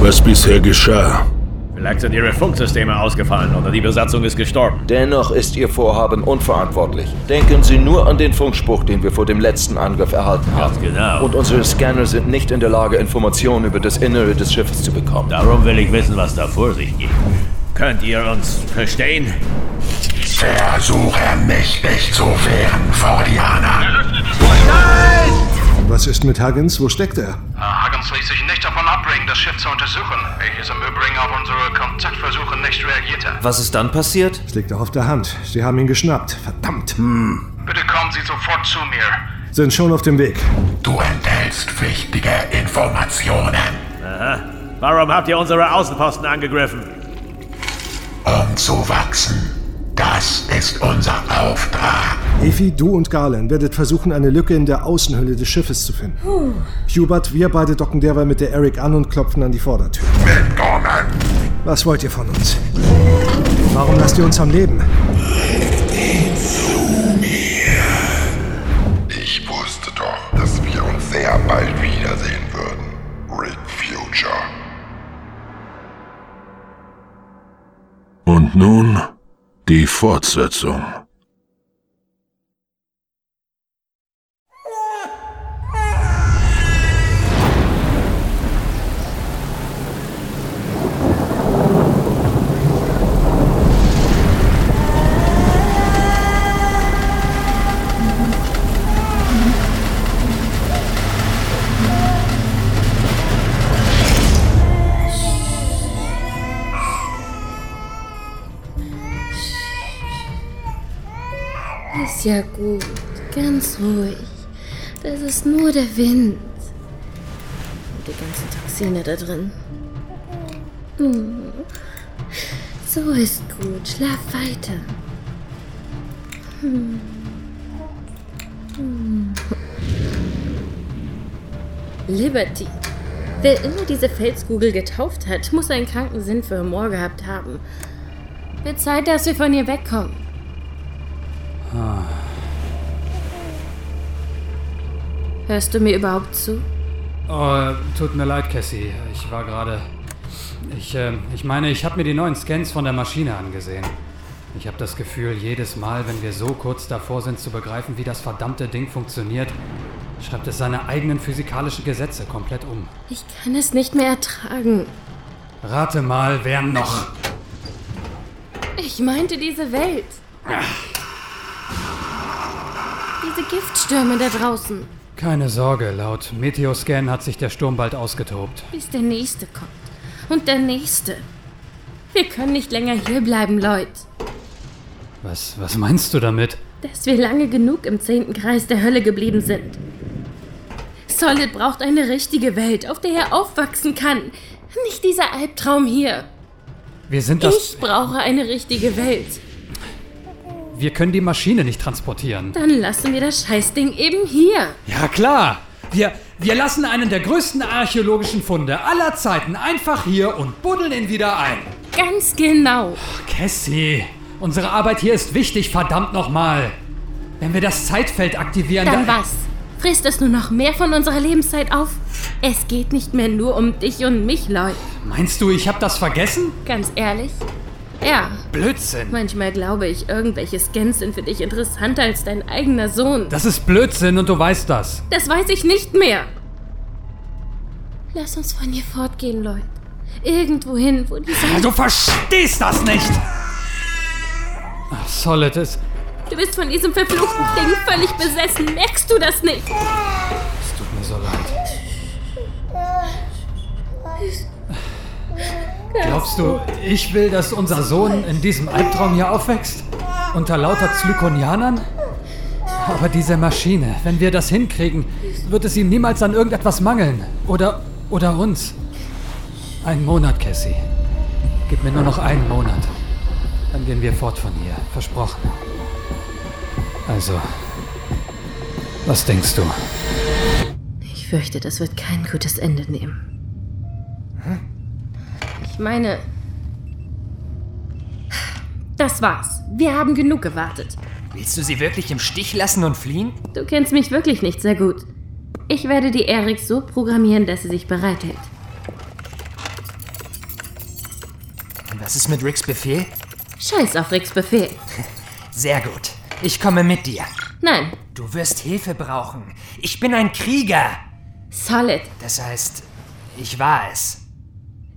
was bisher geschah. Vielleicht sind ihre Funksysteme ausgefallen oder die Besatzung ist gestorben. Dennoch ist Ihr Vorhaben unverantwortlich. Denken Sie nur an den Funkspruch, den wir vor dem letzten Angriff erhalten haben. Ganz genau. Und unsere Scanner sind nicht in der Lage, Informationen über das Innere des Schiffes zu bekommen. Darum will ich wissen, was da vor sich geht. Könnt ihr uns verstehen? Versuche mächtig zu wehren, Fordianer. Was ist mit Huggins? Wo steckt er? Huggins ließ sich nicht davon abbringen, das Schiff zu untersuchen, welches im Übrigen auf unsere Kontaktversuche nicht reagierte. Was ist dann passiert? Es liegt doch auf der Hand. Sie haben ihn geschnappt. Verdammt. Bitte kommen Sie sofort zu mir. Sind schon auf dem Weg. Du enthältst wichtige Informationen. Warum habt ihr unsere Außenposten angegriffen? Um zu wachsen. Das ist unser Auftrag. Efi, du und Galen werdet versuchen, eine Lücke in der Außenhülle des Schiffes zu finden. Hubert, wir beide docken derweil mit der Eric an und klopfen an die Vordertür. Willkommen. Was wollt ihr von uns? Warum lasst ihr uns am Leben? Ich wusste doch, dass wir uns sehr bald wiedersehen würden. Rick Future. Und nun die Fortsetzung. Ist nur der Wind. Und die ganzen Toxine da drin. Hm. So ist gut. Schlaf weiter. Hm. Hm. Liberty. Wer immer diese Felskugel getauft hat, muss einen kranken Sinn für Humor gehabt haben. Wird Zeit, dass wir von ihr wegkommen. Hörst du mir überhaupt zu? Oh, tut mir leid, Cassie. Ich war gerade. Ich, äh, ich meine, ich habe mir die neuen Scans von der Maschine angesehen. Ich habe das Gefühl, jedes Mal, wenn wir so kurz davor sind zu begreifen, wie das verdammte Ding funktioniert, schreibt es seine eigenen physikalischen Gesetze komplett um. Ich kann es nicht mehr ertragen. Rate mal, wer noch. Ich meinte diese Welt. Diese Giftstürme da draußen. Keine Sorge, laut Meteoscan hat sich der Sturm bald ausgetobt. Bis der nächste kommt. Und der nächste. Wir können nicht länger hier bleiben, Leute. Was, was meinst du damit? Dass wir lange genug im zehnten Kreis der Hölle geblieben sind. Solid braucht eine richtige Welt, auf der er aufwachsen kann. Nicht dieser Albtraum hier. Wir sind das. Ich brauche eine richtige Welt. Wir können die Maschine nicht transportieren. Dann lassen wir das Scheißding eben hier. Ja, klar. Wir, wir lassen einen der größten archäologischen Funde aller Zeiten einfach hier und buddeln ihn wieder ein. Ganz genau. Cassie, unsere Arbeit hier ist wichtig, verdammt nochmal. Wenn wir das Zeitfeld aktivieren, Dann was? Frisst es nur noch mehr von unserer Lebenszeit auf? Es geht nicht mehr nur um dich und mich, Leute. Meinst du, ich habe das vergessen? Ganz ehrlich? Ja. Blödsinn. Manchmal glaube ich, irgendwelche Scans sind für dich interessanter als dein eigener Sohn. Das ist Blödsinn und du weißt das. Das weiß ich nicht mehr. Lass uns von hier fortgehen, Leute. Irgendwo hin, wo die Sonne... Du verstehst das nicht! Ach, Solid ist. Du bist von diesem verfluchten Ding völlig besessen. Merkst du das nicht? Es tut mir so leid. Glaubst du, ich will, dass unser Sohn in diesem Albtraum hier aufwächst? Unter lauter Zlykonianern? Aber diese Maschine, wenn wir das hinkriegen, wird es ihm niemals an irgendetwas mangeln. Oder, oder uns. Ein Monat, Cassie. Gib mir nur noch einen Monat. Dann gehen wir fort von hier. Versprochen. Also, was denkst du? Ich fürchte, das wird kein gutes Ende nehmen. Ich meine... Das war's. Wir haben genug gewartet. Willst du sie wirklich im Stich lassen und fliehen? Du kennst mich wirklich nicht sehr gut. Ich werde die Erik so programmieren, dass sie sich bereithält. Was ist mit Ricks Befehl? Scheiß auf Ricks Befehl. Sehr gut. Ich komme mit dir. Nein, Du wirst Hilfe brauchen. Ich bin ein Krieger. Solid. Das heißt, ich war es.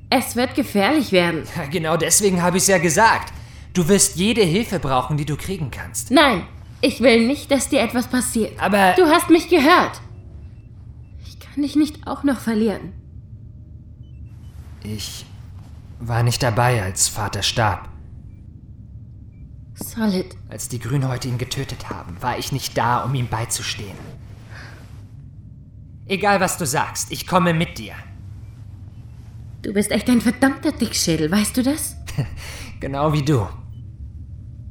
Es wird gefährlich werden. Genau deswegen habe ich es ja gesagt. Du wirst jede Hilfe brauchen, die du kriegen kannst. Nein, ich will nicht, dass dir etwas passiert. Aber Du hast mich gehört. Ich kann dich nicht auch noch verlieren. ich war nicht dabei, als Vater starb. Solid. Als die Grünhäute ihn getötet haben, war ich nicht da, um ihm beizustehen. Egal, was du sagst, ich komme mit dir. Du bist echt ein verdammter Dickschädel, weißt du das? Genau wie du.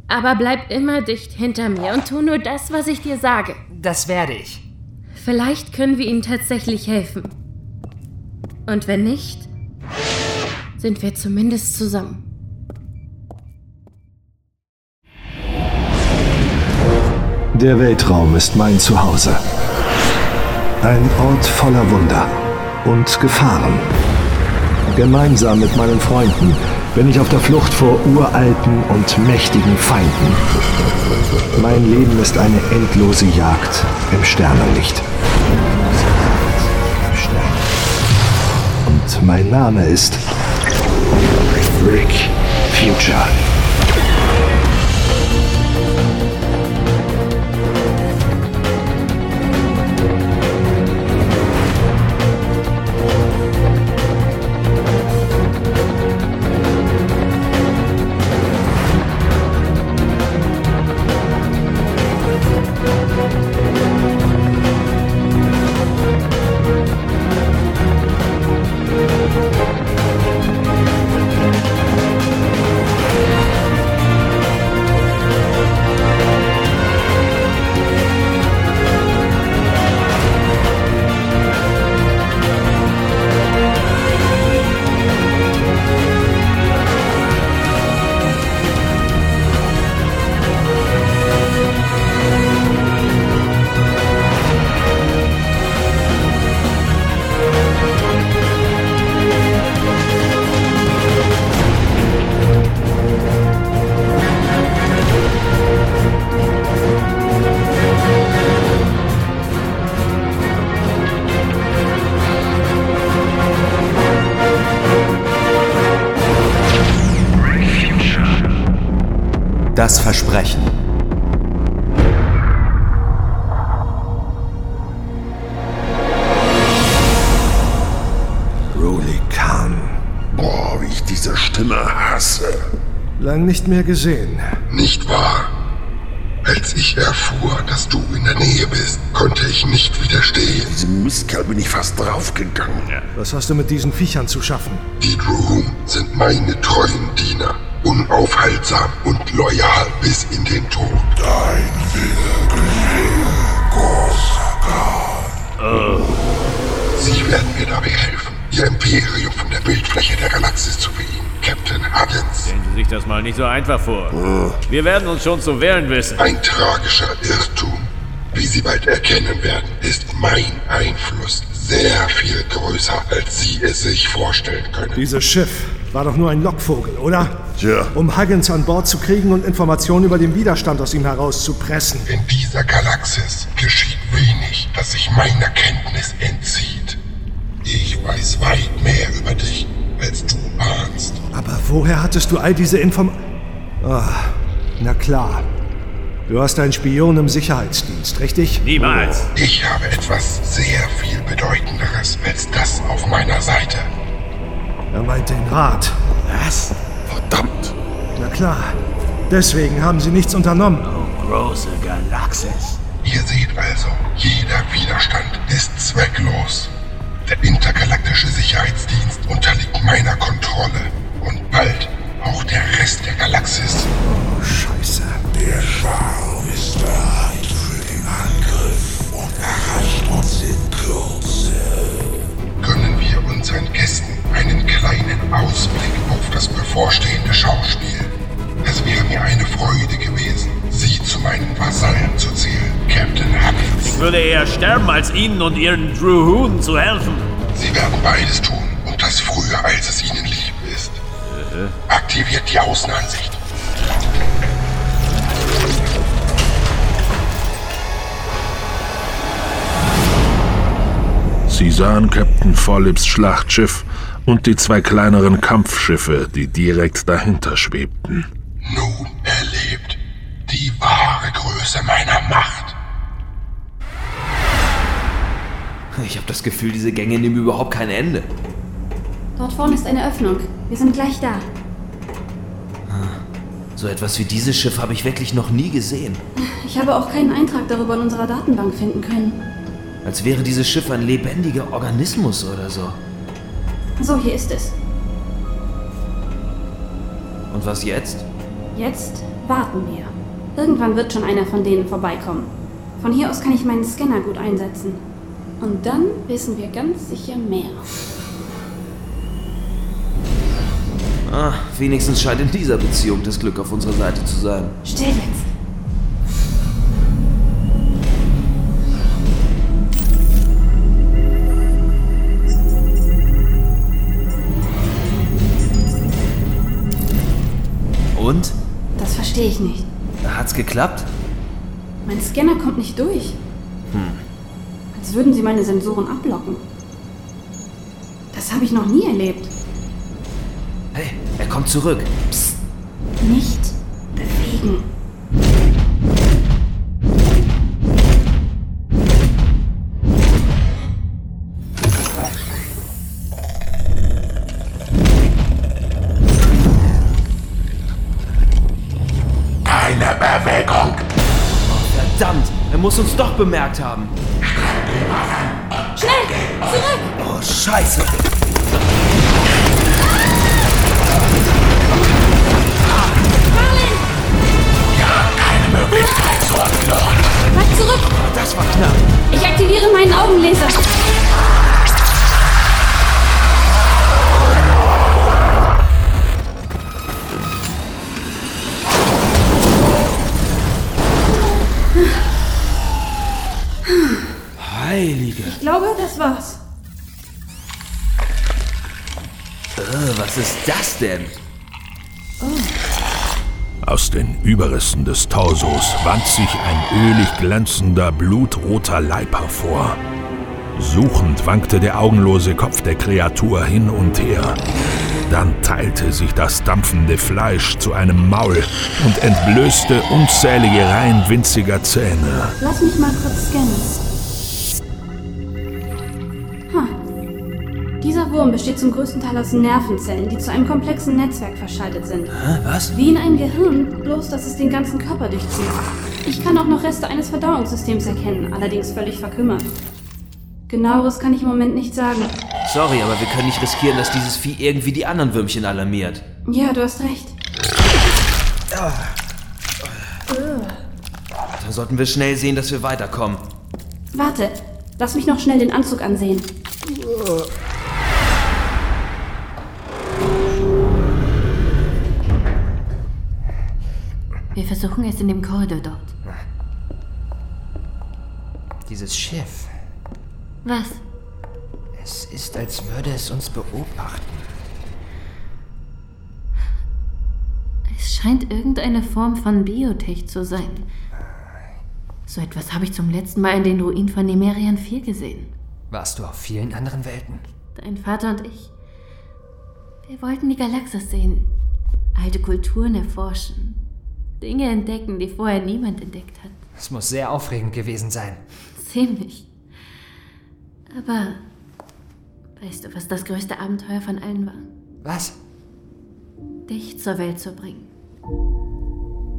Aber bleib immer dicht hinter mir und tu nur das, was ich dir sage. Das werde ich. Vielleicht können wir ihnen tatsächlich helfen. Und wenn nicht, sind wir zumindest zusammen. Der Weltraum ist mein Zuhause. Ein Ort voller Wunder und Gefahren. Gemeinsam mit meinen Freunden bin ich auf der Flucht vor uralten und mächtigen Feinden. Mein Leben ist eine endlose Jagd im Sternenlicht. Und mein Name ist Rick Future. Nicht mehr gesehen. Nicht wahr? Als ich erfuhr, dass du in der Nähe bist, konnte ich nicht widerstehen. Diesem Mistkerl bin ich fast draufgegangen. Was hast du mit diesen Viechern zu schaffen? Die Droom sind meine treuen Diener. Unaufhaltsam und loyal bis in den Tod. Dein Wille geschehe, Gossagar. Sie werden mir dabei helfen, Ihr Imperium von der Bildfläche der Galaxis zu fliehen. Huggins. Stellen Sie sich das mal nicht so einfach vor. Wir werden uns schon zu wehren wissen. Ein tragischer Irrtum. Wie Sie bald erkennen werden, ist mein Einfluss sehr viel größer, als Sie es sich vorstellen können. Dieses Schiff war doch nur ein Lockvogel, oder? Tja. Um Huggins an Bord zu kriegen und Informationen über den Widerstand aus ihm herauszupressen. In dieser Galaxis geschieht wenig, das sich meiner Kenntnis entzieht. Ich weiß weit mehr über dich, als du ahnst. Aber woher hattest du all diese Inform... Ah, na klar. Du hast einen Spion im Sicherheitsdienst, richtig? Niemals. Ich habe etwas sehr viel Bedeutenderes als das auf meiner Seite. Er meint den Rat. Was? Verdammt. Na klar. Deswegen haben sie nichts unternommen. Große Galaxis. Ihr seht also, jeder Widerstand ist zwecklos. Der intergalaktische Sicherheitsdienst unterliegt meiner Kontrolle. Und bald auch der Rest der Galaxis. Oh, Scheiße. Der Schwarm ist bereit für den Angriff und erreicht uns in Kürze. Gönnen wir unseren Gästen einen kleinen Ausblick auf das bevorstehende Schauspiel. Es wäre mir eine Freude gewesen, Sie zu meinen Vasallen zu zählen, Captain Huggins. Ich würde eher sterben, als Ihnen und Ihren Druhunen zu helfen. Sie werden beides tun und das früher, als es Ihnen lieb ist. Aktiviert die Außenansicht. Sie sahen Captain Forlips Schlachtschiff und die zwei kleineren Kampfschiffe, die direkt dahinter schwebten. Größe meiner Macht. Ich habe das Gefühl, diese Gänge nehmen überhaupt kein Ende. Dort vorne ist eine Öffnung. Wir sind gleich da. So etwas wie dieses Schiff habe ich wirklich noch nie gesehen. Ich habe auch keinen Eintrag darüber in unserer Datenbank finden können. Als wäre dieses Schiff ein lebendiger Organismus oder so. So, hier ist es. Und was jetzt? Jetzt warten wir. Irgendwann wird schon einer von denen vorbeikommen. Von hier aus kann ich meinen Scanner gut einsetzen. Und dann wissen wir ganz sicher mehr. Ah, wenigstens scheint in dieser Beziehung das Glück auf unserer Seite zu sein. Still jetzt. Und? Das verstehe ich nicht. Hat's geklappt? Mein Scanner kommt nicht durch. Hm. Als würden sie meine Sensoren ablocken. Das habe ich noch nie erlebt. Hey, er kommt zurück. Psst. Nicht bewegen. Muss uns doch bemerkt haben. Schnell! Zurück! Oh, scheiße. Keine Möglichkeit zu entflohen. Bleib zurück! Das war knapp. Ich aktiviere meinen Augenlaser. Das war's. Äh, was ist das denn? Aus den Überresten des Torsos wand sich ein ölig glänzender, blutroter Leib hervor. Suchend wankte der augenlose Kopf der Kreatur hin und her. Dann teilte sich das dampfende Fleisch zu einem Maul und entblößte unzählige Reihen winziger Zähne. Lass mich mal kurz scannen. Wurm besteht zum größten Teil aus Nervenzellen, die zu einem komplexen Netzwerk verschaltet sind. Hä, was? Wie in einem Gehirn, bloß dass es den ganzen Körper durchzieht. Ich kann auch noch Reste eines Verdauungssystems erkennen, allerdings völlig verkümmert. Genaueres kann ich im Moment nicht sagen. Sorry, aber wir können nicht riskieren, dass dieses Vieh irgendwie die anderen Würmchen alarmiert. Ja, du hast recht. Da sollten wir schnell sehen, dass wir weiterkommen. Warte, lass mich noch schnell den Anzug ansehen. Versuchen es in dem Korridor dort. Dieses Schiff. Was? Es ist, als würde es uns beobachten. Es scheint irgendeine Form von Biotech zu sein. So etwas habe ich zum letzten Mal in den Ruinen von Nemerian 4 gesehen. Warst du auf vielen anderen Welten? Dein Vater und ich. Wir wollten die Galaxis sehen, alte Kulturen erforschen, Dinge entdecken, die vorher niemand entdeckt hat. Es muss sehr aufregend gewesen sein. Ziemlich. Aber weißt du, was das größte Abenteuer von allen war? Was? Dich zur Welt zu bringen.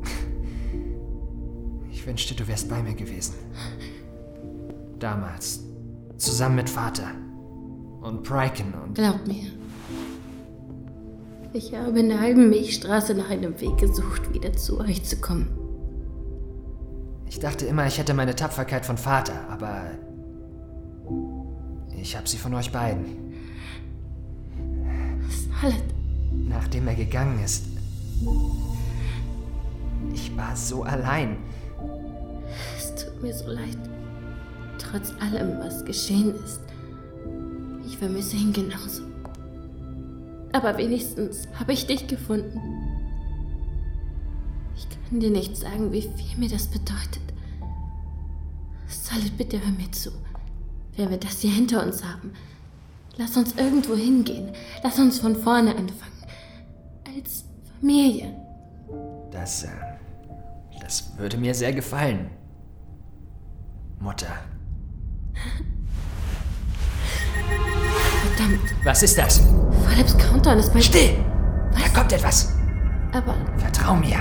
Ich wünschte, du wärst bei mir gewesen. Damals. Zusammen mit Vater. Und Pryken und. Glaub mir. Ich habe in der halben Milchstraße nach einem Weg gesucht, wieder zu euch zu kommen. Ich dachte immer, ich hätte meine Tapferkeit von Vater, aber. Ich habe sie von euch beiden. Salad. Nachdem er gegangen ist. Ich war so allein. Es tut mir so leid. Trotz allem, was geschehen ist. Ich vermisse ihn genauso. Aber wenigstens habe ich dich gefunden. Ich kann dir nicht sagen, wie viel mir das bedeutet. Solid, bitte hör mir zu. Wenn wir das hier hinter uns haben, lass uns irgendwo hingehen. Lass uns von vorne anfangen. Als Familie. Das, äh, das würde mir sehr gefallen. Mutter. Verdammt. Was ist das? Philips Countdown ist bei... Still! Da kommt etwas. Aber... Vertrau mir.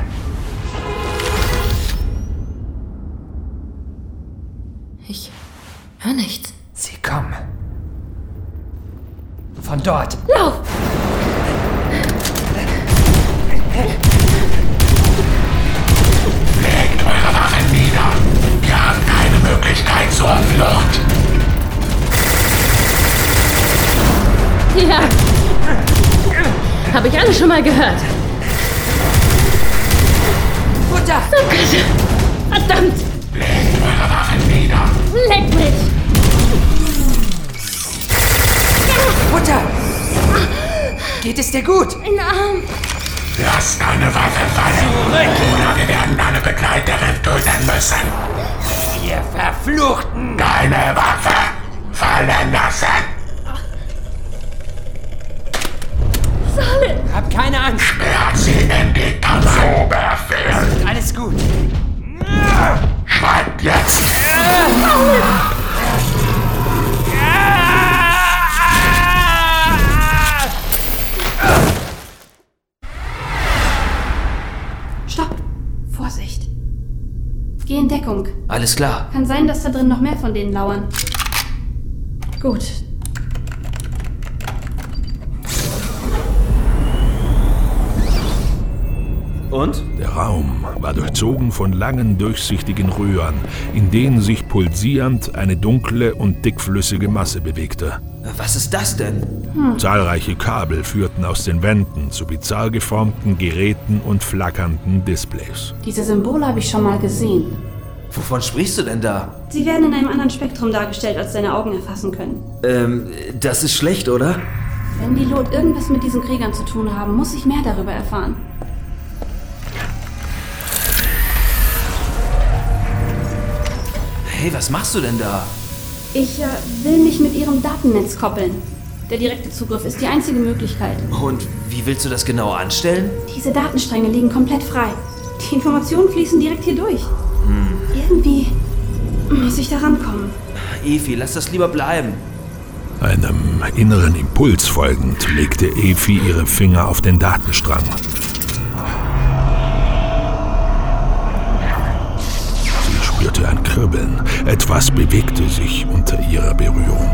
Ich hör nichts. Sie kommen. Von dort. Lauf! Legt eure Waffen nieder. Wir haben keine Möglichkeit zur Flucht. Ja. Habe ich alle schon mal gehört. Mutter! Oh Gott. Verdammt! Legt eure Waffen nieder. Leck mich! Mutter! Geht es dir gut? Ein Arm! Lasst keine Waffe fallen. Oder wir werden deine Begleiterin töten müssen. Ihr Verfluchten! Keine Waffe fallen lassen. Solid! Hab keine Angst. Sperrt sie in die Tanzoberbefehl. Alles gut. Schreibt jetzt. Stopp! Vorsicht! Geh in Deckung. Alles klar. Kann sein, dass da drin noch mehr von denen lauern. Gut. Und? Der Raum war durchzogen von langen, durchsichtigen Röhren, in denen sich pulsierend eine dunkle und dickflüssige Masse bewegte. Was ist das denn? Zahlreiche Kabel führten aus den Wänden zu bizarr geformten Geräten und flackernden Displays. Diese Symbole habe ich schon mal gesehen. Wovon sprichst du denn da? Sie werden in einem anderen Spektrum dargestellt, als deine Augen erfassen können. Ähm, das ist schlecht, oder? Wenn die Lot irgendwas mit diesen Kriegern zu tun haben, muss ich mehr darüber erfahren. Hey, was machst du denn da? Ich äh, will mich mit ihrem Datennetz koppeln. Der direkte Zugriff ist die einzige Möglichkeit. Und wie willst du das genau anstellen? Diese Datenstränge liegen komplett frei. Die Informationen fließen direkt hier durch. Irgendwie muss ich da rankommen. Efi, lass das lieber bleiben. Einem inneren Impuls folgend legte Efi ihre Finger auf den Datenstrang. Etwas bewegte sich unter ihrer Berührung.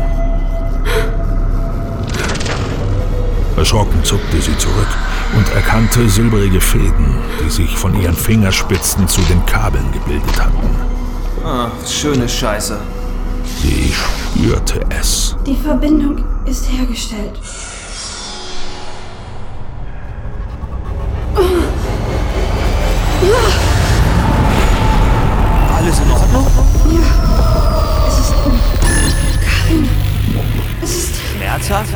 Erschrocken zuckte sie zurück und erkannte silbrige Fäden, die sich von ihren Fingerspitzen zu den Kabeln gebildet hatten. Ah, schöne Scheiße. Sie spürte es. Die Verbindung ist hergestellt. Ist. Schmerzhaft?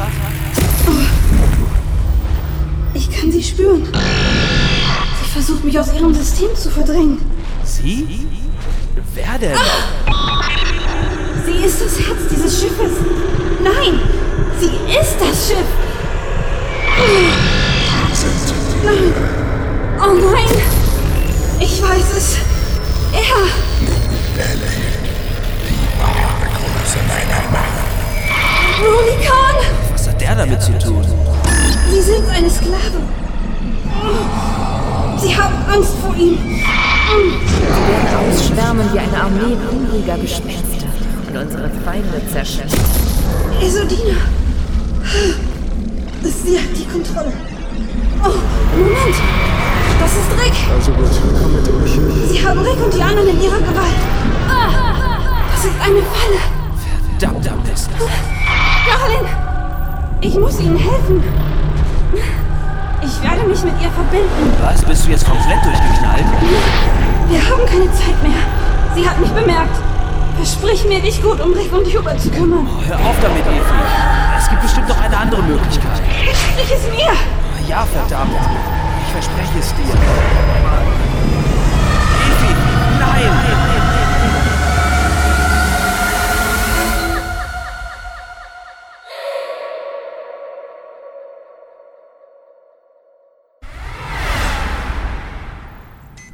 Ich kann sie spüren. Sie versucht mich aus ihrem System zu verdrängen. Sie? Wer denn? Sie ist das Herz dieses Schiffes. Nein, sie ist das Schiff. Nein. Oh nein. Ich weiß es. Er. Runikan! Was hat der damit zu tun? Sie sind eine Sklave. Sie haben Angst vor ihm. Sie werden ausschwärmen wie eine Armee hungriger Gespenster und unsere Feinde zerschellen. Esodina. Sie hat die Kontrolle. Oh, Moment. Das ist Rick. Also gut, komm mit durch. Sie haben Rick und die anderen in ihrer Gewalt. Das ist eine Falle. Verdammt Mist. Darling, ich muss Ihnen helfen. Ich werde mich mit ihr verbinden. Was? Bist du jetzt komplett durchgeknallt? Wir haben keine Zeit mehr. Sie hat mich bemerkt. Versprich mir, dich gut um Rick und Hubert zu kümmern. Hör auf damit, Efi. Es gibt bestimmt noch eine andere Möglichkeit. Sprich es mir! Ja, verdammt. Ich verspreche es dir.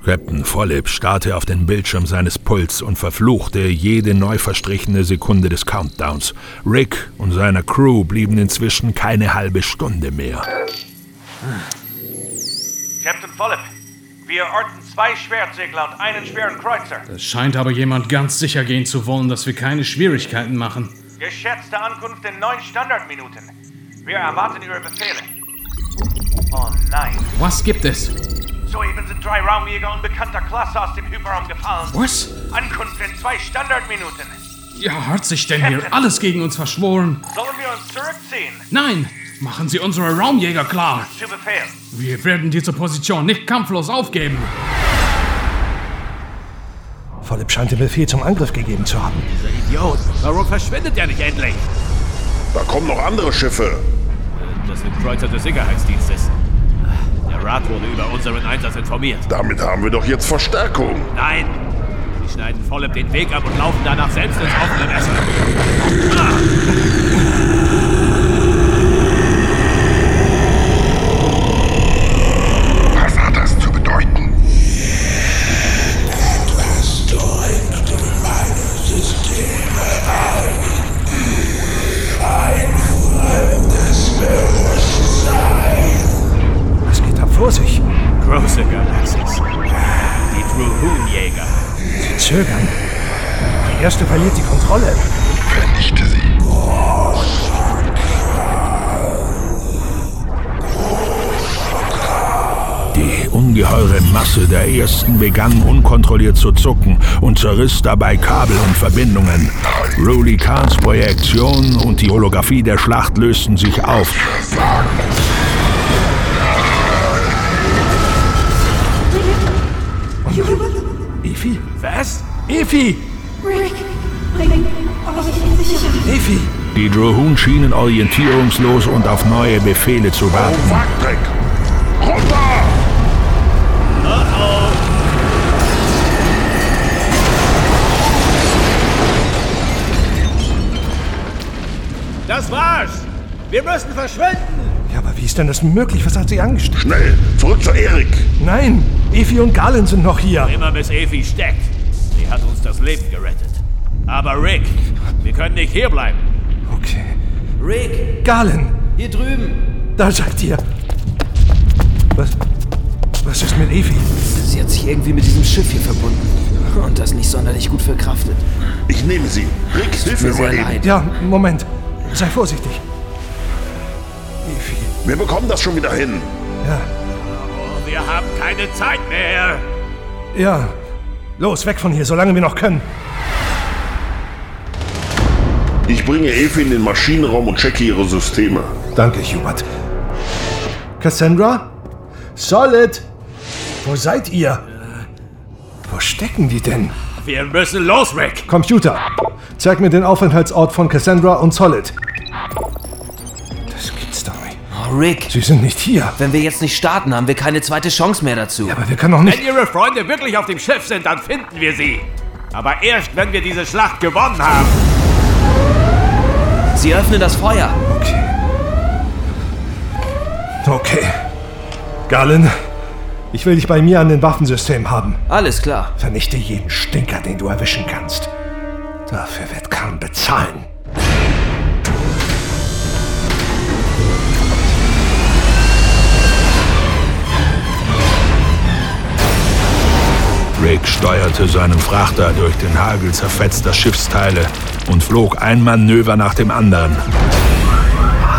Captain Follip starrte auf den Bildschirm seines Puls und verfluchte jede neu verstrichene Sekunde des Countdowns. Rick und seiner Crew blieben inzwischen keine halbe Stunde mehr. Captain Follip, wir orten zwei Schwertsegler und einen schweren Kreuzer. Es scheint aber jemand ganz sicher gehen zu wollen, dass wir keine Schwierigkeiten machen. Geschätzte Ankunft in neun Standardminuten. Wir erwarten Ihre Befehle. Oh nein. Was gibt es? Soeben sind drei Raumjäger unbekannter Klasse aus dem Hyperraum gefallen. Was? Ankunft in zwei Standardminuten. Ja, hat sich denn hier alles gegen uns verschworen? Sollen wir uns zurückziehen? Nein! Machen Sie unsere Raumjäger klar! Zu Befehl. Wir werden diese Position nicht kampflos aufgeben. Philipp scheint den Befehl zum Angriff gegeben zu haben. Dieser Idiot. Warum verschwindet er nicht endlich? Da kommen noch andere Schiffe. Das sind Kreuzer des Sicherheitsdienstes. Der Rat wurde über unseren Einsatz informiert. Damit haben wir doch jetzt Verstärkung. Nein! Sie schneiden Volleb den Weg ab und laufen danach selbst ins offene Messer. Was Galaxis. Die Druhun-Jäger. Sie zögern. Die erste verliert die Kontrolle. Vernichte sie. Die ungeheure Masse der ersten begann unkontrolliert zu zucken und zerriss dabei Kabel und Verbindungen. Rowley Kahns Projektion und die Holographie der Schlacht lösten sich auf. Efi! Rick, bring euch in Sicherheit. Efi! Die Drohun schienen orientierungslos und auf neue Befehle zu warten. Wagdreck! Runter! Das war's! Wir müssen verschwinden! Ja, aber wie ist denn das möglich? Was hat sie angestellt? Schnell, zurück zu Erik! Nein! Efi und Galen sind noch hier! Immer bis Evi steckt. Sie hat uns das Leben gerettet. Aber Rick, wir können nicht hierbleiben. Okay. Rick, Galen! hier drüben. Da sagt ihr! Was. Was ist mit Efi? Sie hat sich irgendwie mit diesem Schiff hier verbunden. Und das nicht sonderlich gut verkraftet. Ich nehme sie. Rick, hilf mir mal eben. Ja, Moment. Sei vorsichtig. Efi. Wir bekommen das schon wieder hin. Ja. Oh, wir haben keine Zeit mehr. Ja. Los, weg von hier, solange wir noch können. Ich bringe Evi in den Maschinenraum und checke ihre Systeme. Danke, Hubert. Cassandra? Solid! Wo seid ihr? Wo stecken die denn? Wir müssen los, Rick. Computer, zeig mir den Aufenthaltsort von Cassandra und Solid. Rick, Sie sind nicht hier. wenn wir jetzt nicht starten, haben wir keine zweite Chance mehr dazu. Aber wir können doch nicht. Wenn Ihre Freunde wirklich auf dem Schiff sind, dann finden wir sie. Aber erst, wenn wir diese Schlacht gewonnen haben. Sie öffnen das Feuer. Okay. Okay. Galen, ich will dich bei mir an den Waffensystemen haben. Alles klar. Vernichte jeden Stinker, den du erwischen kannst. Dafür wird Khan bezahlen. Rick steuerte seinen Frachter durch den Hagel zerfetzter Schiffsteile und flog ein Manöver nach dem anderen.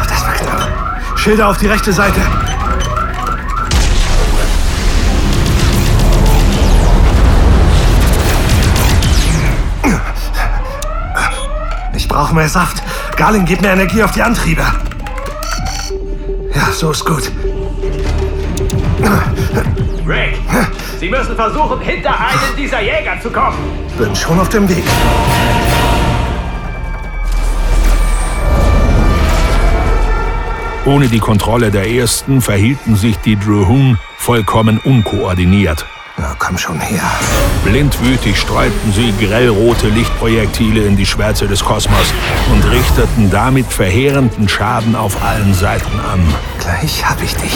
Das war knapp. Schilder auf die rechte Seite. Ich brauche mehr Saft. Garling, gib mir Energie auf die Antriebe. Ja, so ist gut. Rick, Sie müssen versuchen, hinter einen dieser Jäger zu kommen. Bin schon auf dem Weg. Ohne die Kontrolle der ersten verhielten sich die Drahoon vollkommen unkoordiniert. Na, komm schon her. Blindwütig streuten sie grellrote Lichtprojektile in die Schwärze des Kosmos und richteten damit verheerenden Schaden auf allen Seiten an. Gleich hab ich dich.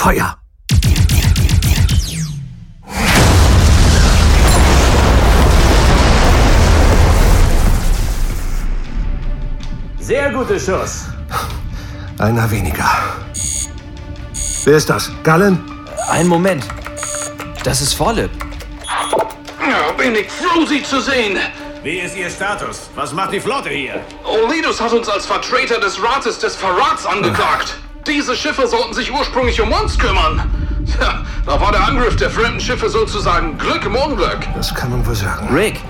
Feuer! Sehr guter Schuss. Einer weniger. Wer ist das? Gallen? Einen Moment. Das ist Vollip. Ja, bin ich froh, Sie zu sehen. Wie ist Ihr Status? Was macht die Flotte hier? Olidus hat uns als Vertreter des Rates des Verrats angeklagt. Diese Schiffe sollten sich ursprünglich um uns kümmern. Tja, da war der Angriff der fremden Schiffe sozusagen Glück im Unglück. Das kann man wohl sagen. Rick,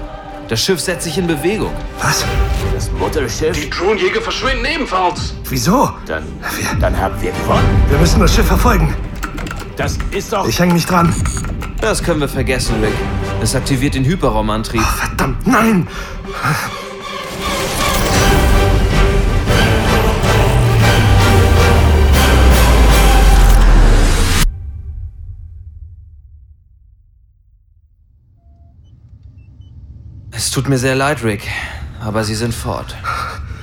das Schiff setzt sich in Bewegung. Was? Das Mutterschiff? Die Drohnenjäger verschwinden ebenfalls. Wieso? Dann, dann haben wir gewonnen. Wir müssen das Schiff verfolgen. Das ist doch... Ich hänge mich dran. Das können wir vergessen, Rick. Es aktiviert den Hyperraumantrieb. Verdammt, nein! Es tut mir sehr leid, Rick. Aber Sie sind fort.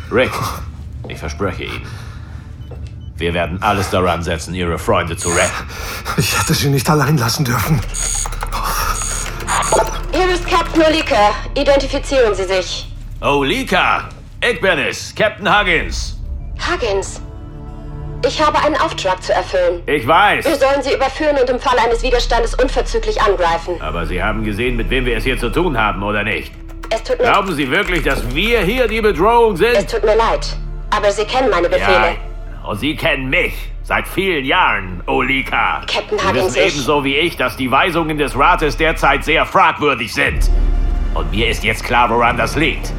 Rick, ich verspreche Ihnen. Wir werden alles daran setzen, Ihre Freunde zu retten. Ich hätte sie nicht allein lassen dürfen. Hier ist Captain Olika. Identifizieren Sie sich. Oh, Lika! Ich bin es, Captain Huggins. Huggins. Ich habe einen Auftrag zu erfüllen. Ich weiß. Wir sollen Sie überführen und im Fall eines Widerstandes unverzüglich angreifen. Aber Sie haben gesehen, mit wem wir es hier zu tun haben, oder nicht? Es tut mir, Glauben Sie wirklich, dass wir hier die Bedrohung sind? es tut mir leid. Aber Sie kennen meine Befehle. Ja, und Sie kennen mich. Seit vielen Jahren, Olika. Captain Sie wissen ebenso wie ich, dass die Weisungen des Rates derzeit sehr fragwürdig sind. Und mir ist jetzt klar, woran das liegt.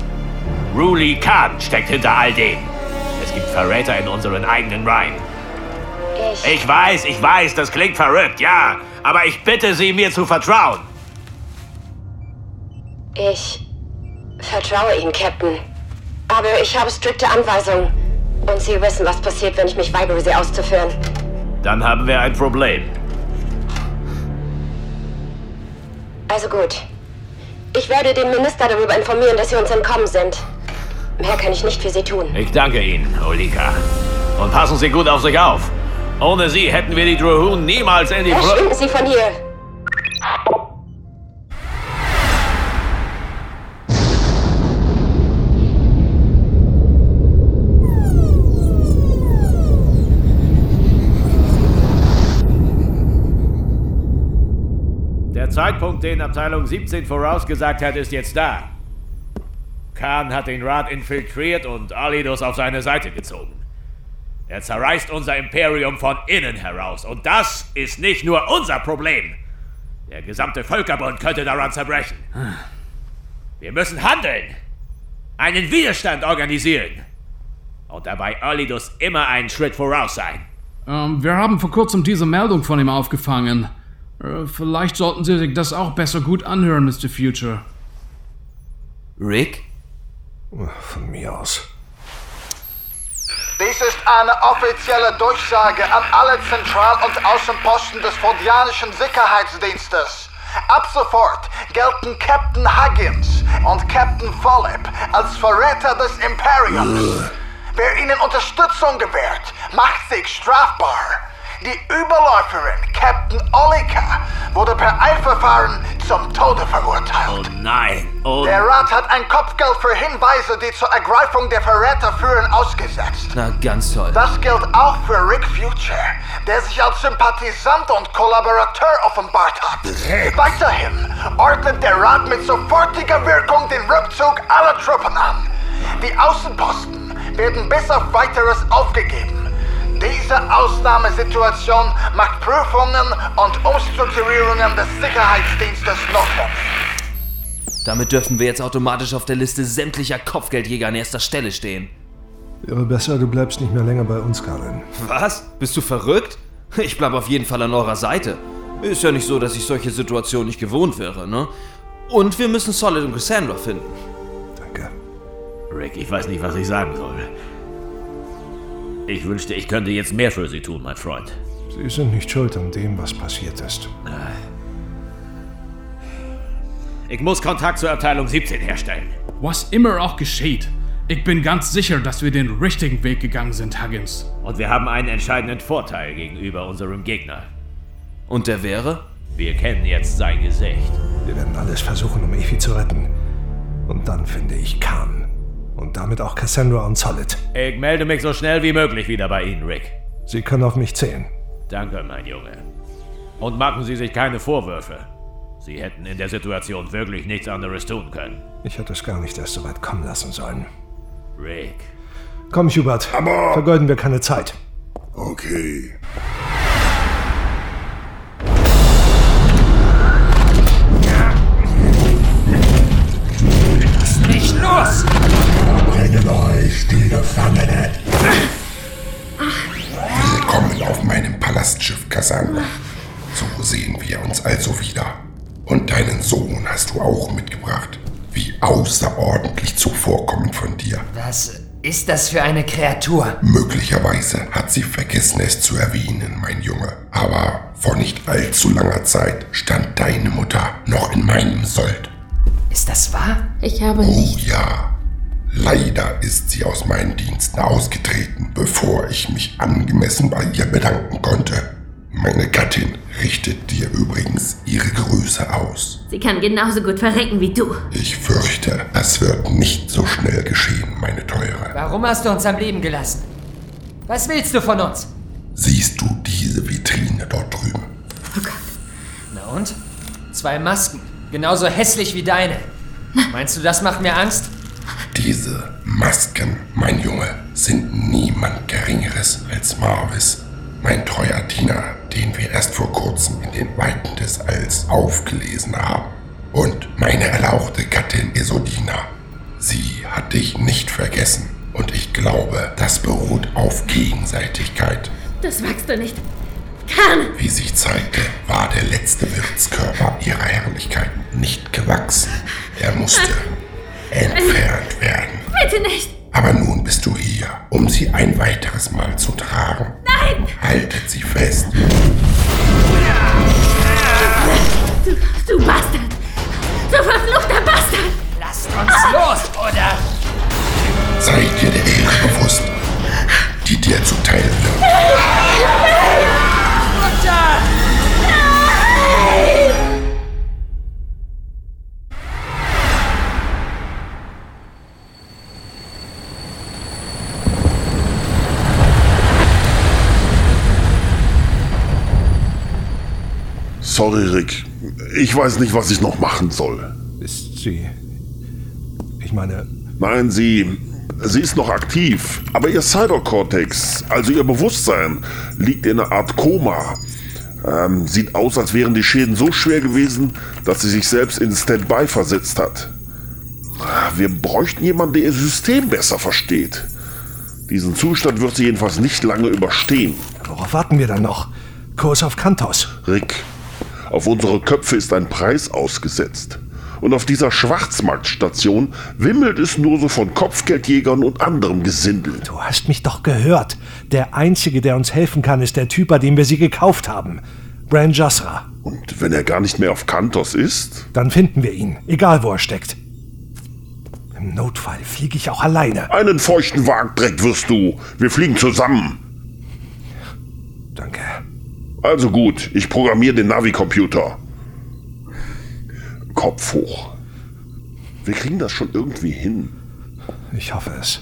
Ruli Khan steckt hinter all dem. Es gibt Verräter in unseren eigenen Reihen. Ich. Ich weiß, ich weiß, das klingt verrückt, ja. Aber ich bitte Sie, mir zu vertrauen. Ich vertraue Ihnen, Captain. Aber ich habe strikte Anweisungen. Und Sie wissen, was passiert, wenn ich mich weigere, sie auszuführen. Dann haben wir ein Problem. Also gut. Ich werde den Minister darüber informieren, dass Sie uns entkommen sind. Mehr kann ich nicht für Sie tun. Ich danke Ihnen, Olika. Und passen Sie gut auf sich auf. Ohne Sie hätten wir die Drahoon niemals in die Fl Verschwinden Sie von hier. Zeitpunkt, den Abteilung 17 vorausgesagt hat, ist jetzt da. Khan hat den Rat infiltriert und Alidus auf seine Seite gezogen. Er zerreißt unser Imperium von innen heraus. Und das ist nicht nur unser Problem. Der gesamte Völkerbund könnte daran zerbrechen. Wir müssen handeln. Einen Widerstand organisieren. Und dabei Alidus immer einen Schritt voraus sein. Ähm, wir haben vor kurzem diese Meldung von ihm aufgefangen. Äh, vielleicht sollten Sie sich das auch besser gut anhören, Mr. Future. Rick? Von mir aus. Dies ist eine offizielle Durchsage an alle Zentral- und Außenposten des Fordianischen Sicherheitsdienstes. Ab sofort gelten Captain Huggins und Captain Follip als Verräter des Imperiums. Wer ihnen Unterstützung gewährt, macht sich strafbar. Die Überläuferin, Captain Olika, wurde per Eilverfahren zum Tode verurteilt. Oh nein. Oh Der Rat hat ein Kopfgeld für Hinweise, die zur Ergreifung der Verräter führen, ausgesetzt. Na, ganz toll. Das gilt auch für Rick Future, der sich als Sympathisant und Kollaborateur offenbart hat. Weiterhin ordnet der Rat mit sofortiger Wirkung den Rückzug aller Truppen an. Die Außenposten werden bis auf weiteres aufgegeben. Diese Ausnahmesituation macht Prüfungen und Umstrukturierungen des Sicherheitsdienstes notwendig. Damit dürfen wir jetzt automatisch auf der Liste sämtlicher Kopfgeldjäger an erster Stelle stehen. Wäre besser, du bleibst nicht mehr länger bei uns, Garland. Was? Bist du verrückt? Ich bleibe auf jeden Fall an eurer Seite. Ist ja nicht so, dass ich solche Situationen nicht gewohnt wäre, ne? Und wir müssen Solid und Cassandra finden. Rick, ich weiß nicht, was ich sagen soll. Ich wünschte, ich könnte jetzt mehr für Sie tun, mein Freund. Sie sind nicht schuld an dem, was passiert ist. Ich muss Kontakt zur Abteilung 17 herstellen. Was immer auch geschieht, ich bin ganz sicher, dass wir den richtigen Weg gegangen sind, Huggins. Und wir haben einen entscheidenden Vorteil gegenüber unserem Gegner. Und der wäre? Wir kennen jetzt sein Gesicht. Wir werden alles versuchen, um Efi zu retten. Und dann finde ich Khan. Und damit auch Cassandra und Solid. Ich melde mich so schnell wie möglich wieder bei Ihnen, Rick. Sie können auf mich zählen. Danke, mein Junge. Und machen Sie sich keine Vorwürfe. Sie hätten in der Situation wirklich nichts anderes tun können. Ich hätte es gar nicht erst so weit kommen lassen sollen. Rick. Komm, Hubert. Aber- Vergeuden wir keine Zeit. Okay. Cassandra. So sehen wir uns also wieder. Und deinen Sohn hast du auch mitgebracht. Wie außerordentlich zuvorkommend von dir. Was ist das für eine Kreatur? Möglicherweise hat sie vergessen, es zu erwähnen, mein Junge. Aber vor nicht allzu langer Zeit stand deine Mutter noch in meinem Sold. Ist das wahr? Ich habe Oh nicht. ja. Leider ist sie aus meinen Diensten ausgetreten, bevor ich mich angemessen bei ihr bedanken konnte. Meine Gattin richtet dir übrigens ihre Grüße aus. Sie kann genauso gut verrecken wie du. Ich fürchte, das wird nicht so schnell geschehen, meine Teure. Warum hast du uns am Leben gelassen? Was willst du von uns? Siehst du diese Vitrine dort drüben? Na und? Zwei Masken. Genauso hässlich wie deine. Meinst du, das macht mir Angst? Diese Masken, mein Junge, sind niemand Geringeres als Marvis, mein treuer Diener, den wir erst vor kurzem in den Weiten des Alls aufgelesen haben. Und meine erlauchte Gattin Isodina. Sie hat dich nicht vergessen. Und ich glaube, das beruht auf Gegenseitigkeit. Das wagst du nicht. Kann! Wie sich zeigte, war der letzte Wirtskörper ihrer Herrlichkeit nicht gewachsen. Er musste entfernt werden. Bitte nicht! Aber nun bist du hier, um sie ein weiteres Mal zu tragen. Nein! Haltet sie fest. Du, du Bastard! Du verfluchter Bastard! Lasst uns los, oder? Sei dir der Ehre bewusst, die dir zuteil wird. Mutter! Sorry, Rick. Ich weiß nicht, was ich noch machen soll. Ist sie. Ich meine. Nein, sie. Sie ist noch aktiv, aber ihr Cybercortex, also ihr Bewusstsein, liegt in einer Art Koma. Ähm, sieht aus, als wären die Schäden so schwer gewesen, dass sie sich selbst in Standby versetzt hat. Wir bräuchten jemanden, der ihr System besser versteht. Diesen Zustand wird sie jedenfalls nicht lange überstehen. Worauf warten wir dann noch? Kurs auf Kantos. Rick, auf unsere Köpfe ist ein Preis ausgesetzt. Und auf dieser Schwarzmarktstation wimmelt es nur so von Kopfgeldjägern und anderem Gesindel. Du hast mich doch gehört. Der Einzige, der uns helfen kann, ist der Typ, bei dem wir sie gekauft haben. Bran Jasra. Und wenn er gar nicht mehr auf Kantos ist? Dann finden wir ihn, egal wo er steckt. Im Notfall fliege ich auch alleine. Einen feuchten Wagdreck wirst du. Wir fliegen zusammen. Danke. Also gut, ich programmiere den Navi-Computer. Kopf hoch. Wir kriegen das schon irgendwie hin. Ich hoffe es.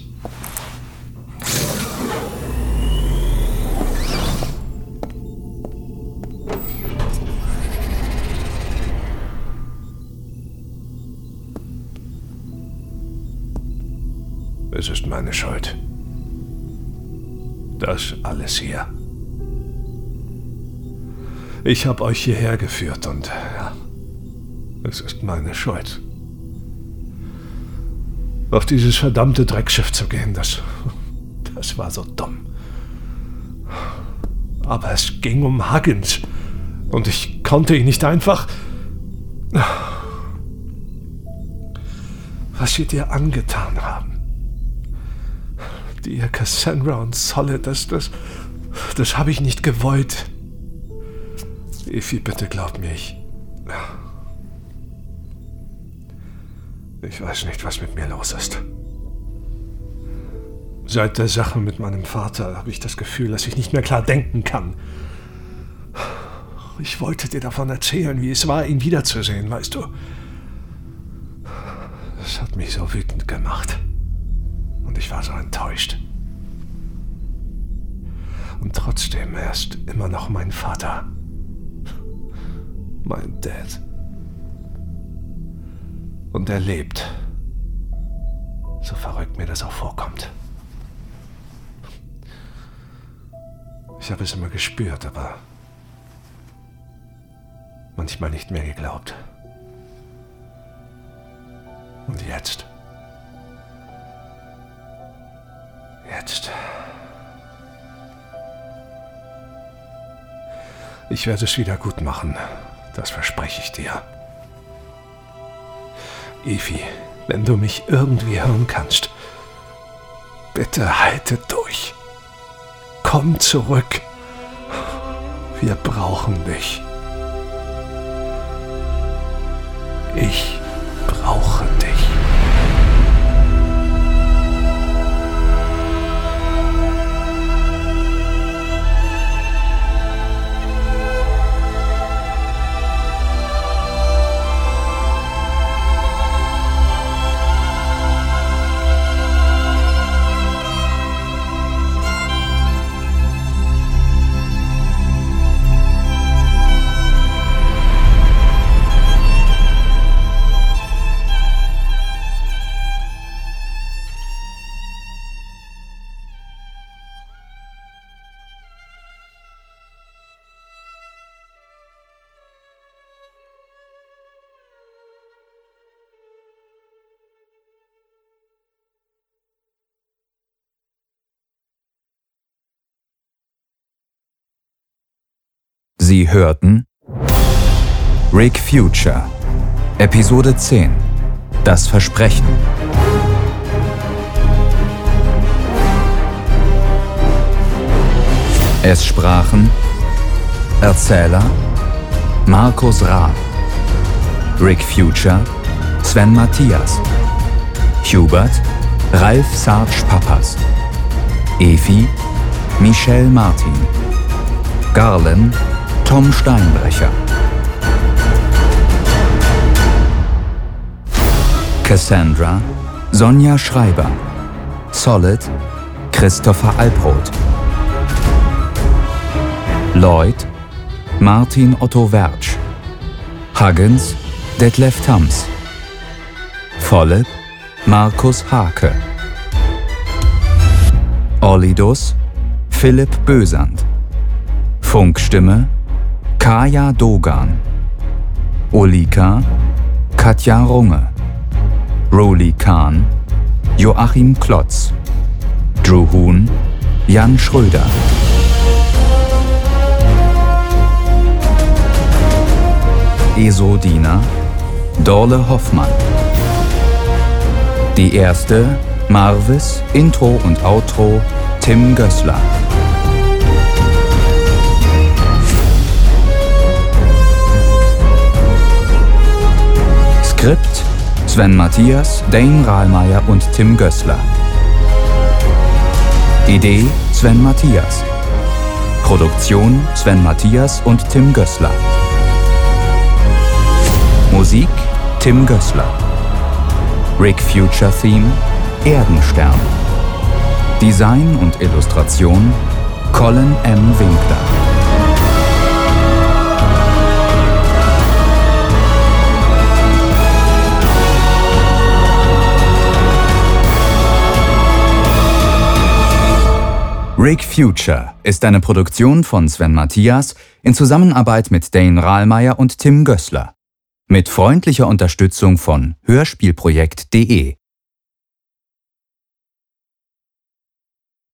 Es ist meine Schuld. Das alles hier. Ich habe euch hierher geführt und ja, es ist meine Schuld. Auf dieses verdammte Dreckschiff zu gehen, das, das war so dumm. Aber es ging um Huggins. Und ich konnte ihn nicht einfach. Was sie dir angetan haben. Dir, Cassandra und Solid, das, das, das habe ich nicht gewollt. Effi, bitte glaub mir, ich. Ich weiß nicht, was mit mir los ist. Seit der Sache mit meinem Vater habe ich das Gefühl, dass ich nicht mehr klar denken kann. Ich wollte dir davon erzählen, wie es war, ihn wiederzusehen, weißt du. Das hat mich so wütend gemacht. Und ich war so enttäuscht. Und trotzdem, er ist immer noch mein Vater. Mein Dad. Und er lebt. So verrückt mir das auch vorkommt. Ich habe es immer gespürt, aber manchmal nicht mehr geglaubt. Und jetzt? Jetzt. Ich werde es wieder gut machen. Das verspreche ich dir. Evi, wenn du mich irgendwie hören kannst, bitte halte durch. Komm zurück. Wir brauchen dich. Ich brauche Sie hörten Rick Future, Episode 10 Das Versprechen. Es sprachen Erzähler Markus Rahm, Rick Future Sven Matthias, Hubert Ralf Sarge Pappas, Efi Michelle Martin, Garlen Tom Steinbrecher. Cassandra Sonja Schreiber. Solid Christopher Alproth. Lloyd Martin Otto Wertsch. Huggins Detlef Tams. Volleb Markus Hake. Orlidus Philipp Bösand. Funkstimme Kaya Dogan. Olika Katja Runge. Roli Kahn Joachim Klotz. Drew Huhn Jan Schröder. Esodina Dorle Hoffmann. Die erste Marvis, Intro und Outro Tim Gößler. Skript Sven Matthias, Dane Rahlmeier und Tim Gößler. Idee Sven Matthias. Produktion Sven Matthias und Tim Gößler. Musik Tim Gößler. Rick Future Theme Erdenstern. Design und Illustration Colin M. Winkler. Rick Future ist eine Produktion von Sven Matthias in Zusammenarbeit mit Dane Rahlmeier und Tim Gößler. Mit freundlicher Unterstützung von hörspielprojekt.de